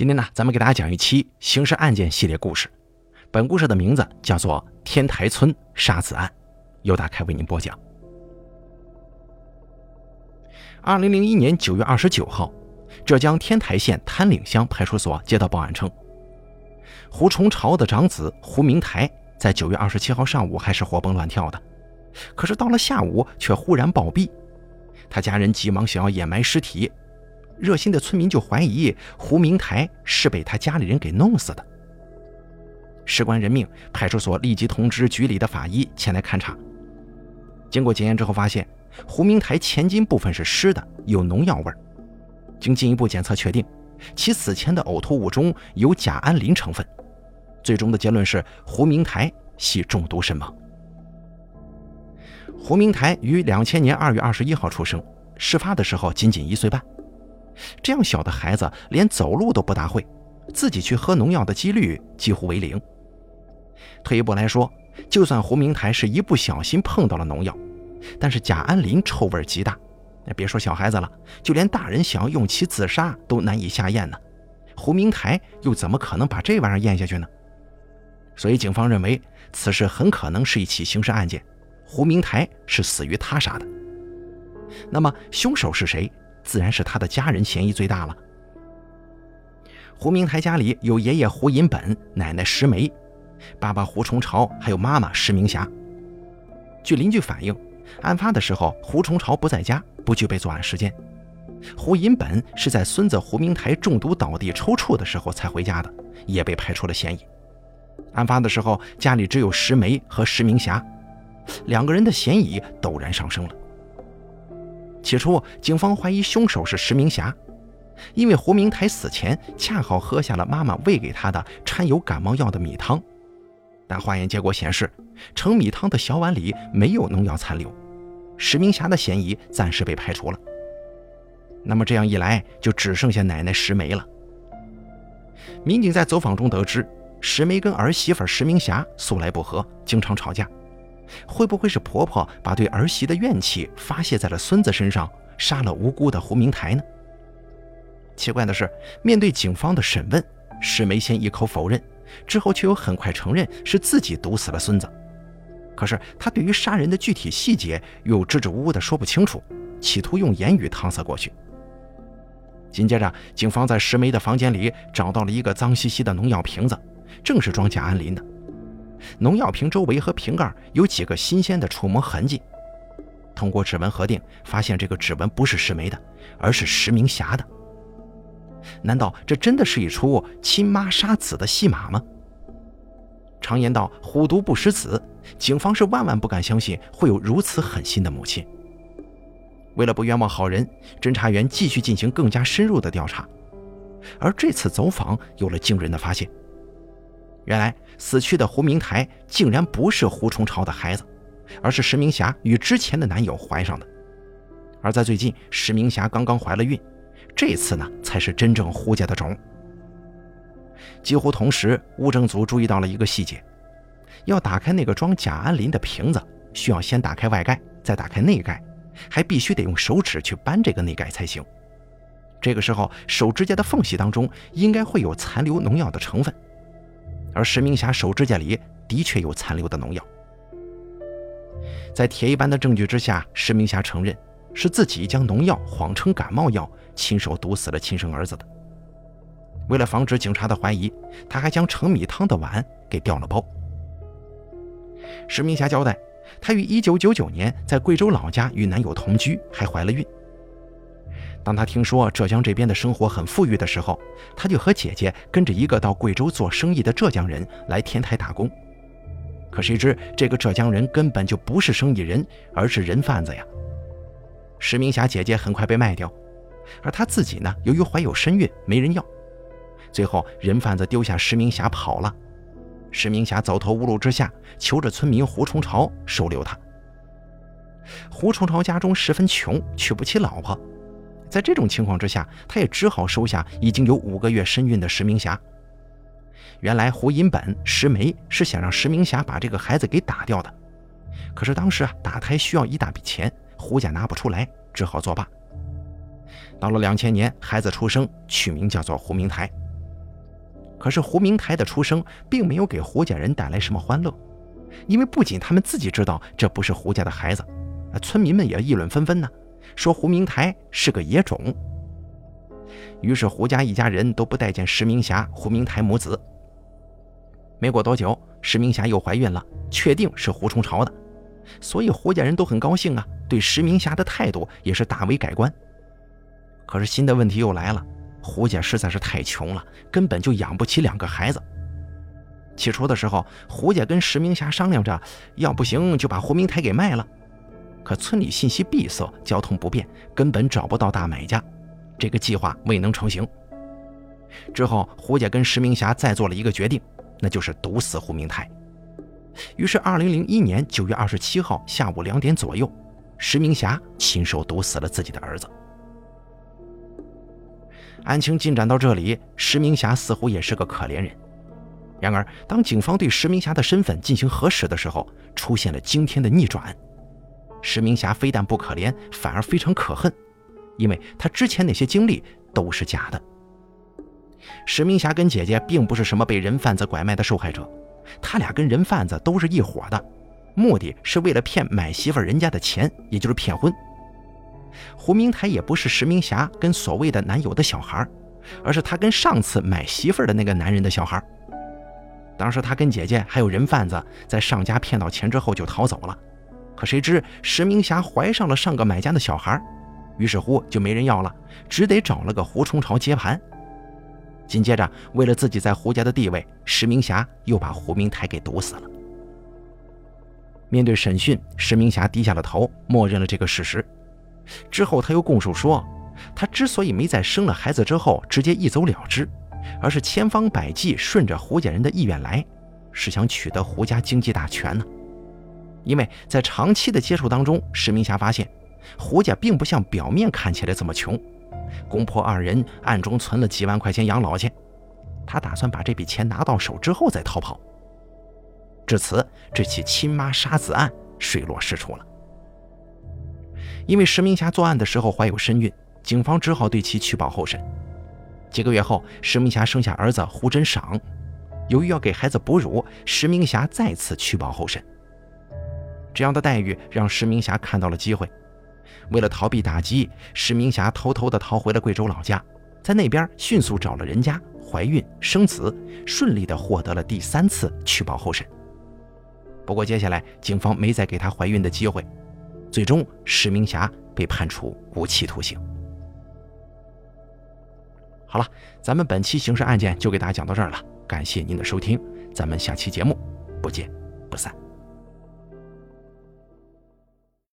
今天呢，咱们给大家讲一期刑事案件系列故事。本故事的名字叫做《天台村杀子案》，由大开为您播讲。二零零一年九月二十九号，浙江天台县滩岭乡派出所接到报案称，胡崇朝的长子胡明台在九月二十七号上午还是活蹦乱跳的，可是到了下午却忽然暴毙，他家人急忙想要掩埋尸体。热心的村民就怀疑胡明台是被他家里人给弄死的。事关人命，派出所立即通知局里的法医前来勘查。经过检验之后，发现胡明台前襟部分是湿的，有农药味经进一步检测确定，其死前的呕吐物中有甲胺磷成分。最终的结论是胡明台系中毒身亡。胡明台于两千年二月二十一号出生，事发的时候仅仅一岁半。这样小的孩子连走路都不大会，自己去喝农药的几率几乎为零。退一步来说，就算胡明台是一不小心碰到了农药，但是甲胺磷臭味极大，那别说小孩子了，就连大人想要用其自杀都难以下咽呢。胡明台又怎么可能把这玩意儿咽下去呢？所以警方认为此事很可能是一起刑事案件，胡明台是死于他杀的。那么凶手是谁？自然是他的家人嫌疑最大了。胡明台家里有爷爷胡银本、奶奶石梅、爸爸胡崇朝，还有妈妈石明霞。据邻居反映，案发的时候胡崇朝不在家，不具备作案时间。胡银本是在孙子胡明台中毒倒地抽搐的时候才回家的，也被排除了嫌疑。案发的时候家里只有石梅和石明霞，两个人的嫌疑陡然上升了。起初，警方怀疑凶手是石明霞，因为胡明台死前恰好喝下了妈妈喂给他的掺有感冒药的米汤，但化验结果显示，盛米汤的小碗里没有农药残留，石明霞的嫌疑暂时被排除了。那么这样一来，就只剩下奶奶石梅了。民警在走访中得知，石梅跟儿媳妇石明霞素来不和，经常吵架。会不会是婆婆把对儿媳的怨气发泄在了孙子身上，杀了无辜的胡明台呢？奇怪的是，面对警方的审问，石梅先一口否认，之后却又很快承认是自己毒死了孙子。可是他对于杀人的具体细节又支支吾吾的说不清楚，企图用言语搪塞过去。紧接着，警方在石梅的房间里找到了一个脏兮兮的农药瓶子，正是装甲胺磷的。农药瓶周围和瓶盖有几个新鲜的触摸痕迹，通过指纹核定，发现这个指纹不是石梅的，而是石明霞的。难道这真的是一出亲妈杀子的戏码吗？常言道“虎毒不食子”，警方是万万不敢相信会有如此狠心的母亲。为了不冤枉好人，侦查员继续进行更加深入的调查，而这次走访有了惊人的发现。原来死去的胡明台竟然不是胡崇超的孩子，而是石明霞与之前的男友怀上的。而在最近，石明霞刚刚怀了孕，这次呢才是真正胡家的种。几乎同时，物证组注意到了一个细节：要打开那个装甲胺磷的瓶子，需要先打开外盖，再打开内盖，还必须得用手指去扳这个内盖才行。这个时候，手指甲的缝隙当中应该会有残留农药的成分。而石明霞手指甲里的确有残留的农药，在铁一般的证据之下，石明霞承认是自己将农药谎称感冒药，亲手毒死了亲生儿子的。为了防止警察的怀疑，他还将盛米汤的碗给调了包。石明霞交代，她于1999年在贵州老家与男友同居，还怀了孕。当他听说浙江这边的生活很富裕的时候，他就和姐姐跟着一个到贵州做生意的浙江人来天台打工。可谁知这个浙江人根本就不是生意人，而是人贩子呀！石明霞姐姐很快被卖掉，而她自己呢，由于怀有身孕，没人要。最后人贩子丢下石明霞跑了，石明霞走投无路之下，求着村民胡崇朝收留她。胡崇朝家中十分穷，娶不起老婆。在这种情况之下，他也只好收下已经有五个月身孕的石明霞。原来胡银本、石梅是想让石明霞把这个孩子给打掉的，可是当时啊打胎需要一大笔钱，胡家拿不出来，只好作罢。到了两千年，孩子出生，取名叫做胡明台。可是胡明台的出生并没有给胡家人带来什么欢乐，因为不仅他们自己知道这不是胡家的孩子，村民们也议论纷纷呢，说胡明台是个野种。于是胡家一家人都不待见石明霞、胡明台母子。没过多久，石明霞又怀孕了，确定是胡冲朝的，所以胡家人都很高兴啊，对石明霞的态度也是大为改观。可是新的问题又来了。胡家实在是太穷了，根本就养不起两个孩子。起初的时候，胡家跟石明霞商量着，要不行就把胡明台给卖了。可村里信息闭塞，交通不便，根本找不到大买家，这个计划未能成型。之后，胡家跟石明霞再做了一个决定，那就是毒死胡明台。于是，二零零一年九月二十七号下午两点左右，石明霞亲手毒死了自己的儿子。案情进展到这里，石明霞似乎也是个可怜人。然而，当警方对石明霞的身份进行核实的时候，出现了惊天的逆转。石明霞非但不可怜，反而非常可恨，因为她之前那些经历都是假的。石明霞跟姐姐并不是什么被人贩子拐卖的受害者，他俩跟人贩子都是一伙的，目的是为了骗买媳妇人家的钱，也就是骗婚。胡明台也不是石明霞跟所谓的男友的小孩，而是他跟上次买媳妇的那个男人的小孩。当时他跟姐姐还有人贩子在上家骗到钱之后就逃走了，可谁知石明霞怀上了上个买家的小孩，于是乎就没人要了，只得找了个胡冲朝接盘。紧接着，为了自己在胡家的地位，石明霞又把胡明台给毒死了。面对审讯，石明霞低下了头，默认了这个事实。之后，他又供述说，他之所以没在生了孩子之后直接一走了之，而是千方百计顺着胡家人的意愿来，是想取得胡家经济大权呢。因为在长期的接触当中，石明霞发现胡家并不像表面看起来这么穷，公婆二人暗中存了几万块钱养老去，他打算把这笔钱拿到手之后再逃跑。至此，这起亲妈杀子案水落石出了。因为石明霞作案的时候怀有身孕，警方只好对其取保候审。几个月后，石明霞生下儿子胡真赏，由于要给孩子哺乳，石明霞再次取保候审。这样的待遇让石明霞看到了机会，为了逃避打击，石明霞偷偷地逃回了贵州老家，在那边迅速找了人家，怀孕生子，顺利地获得了第三次取保候审。不过接下来，警方没再给她怀孕的机会。最终，石明霞被判处无期徒刑。好了，咱们本期刑事案件就给大家讲到这儿了，感谢您的收听，咱们下期节目不见不散。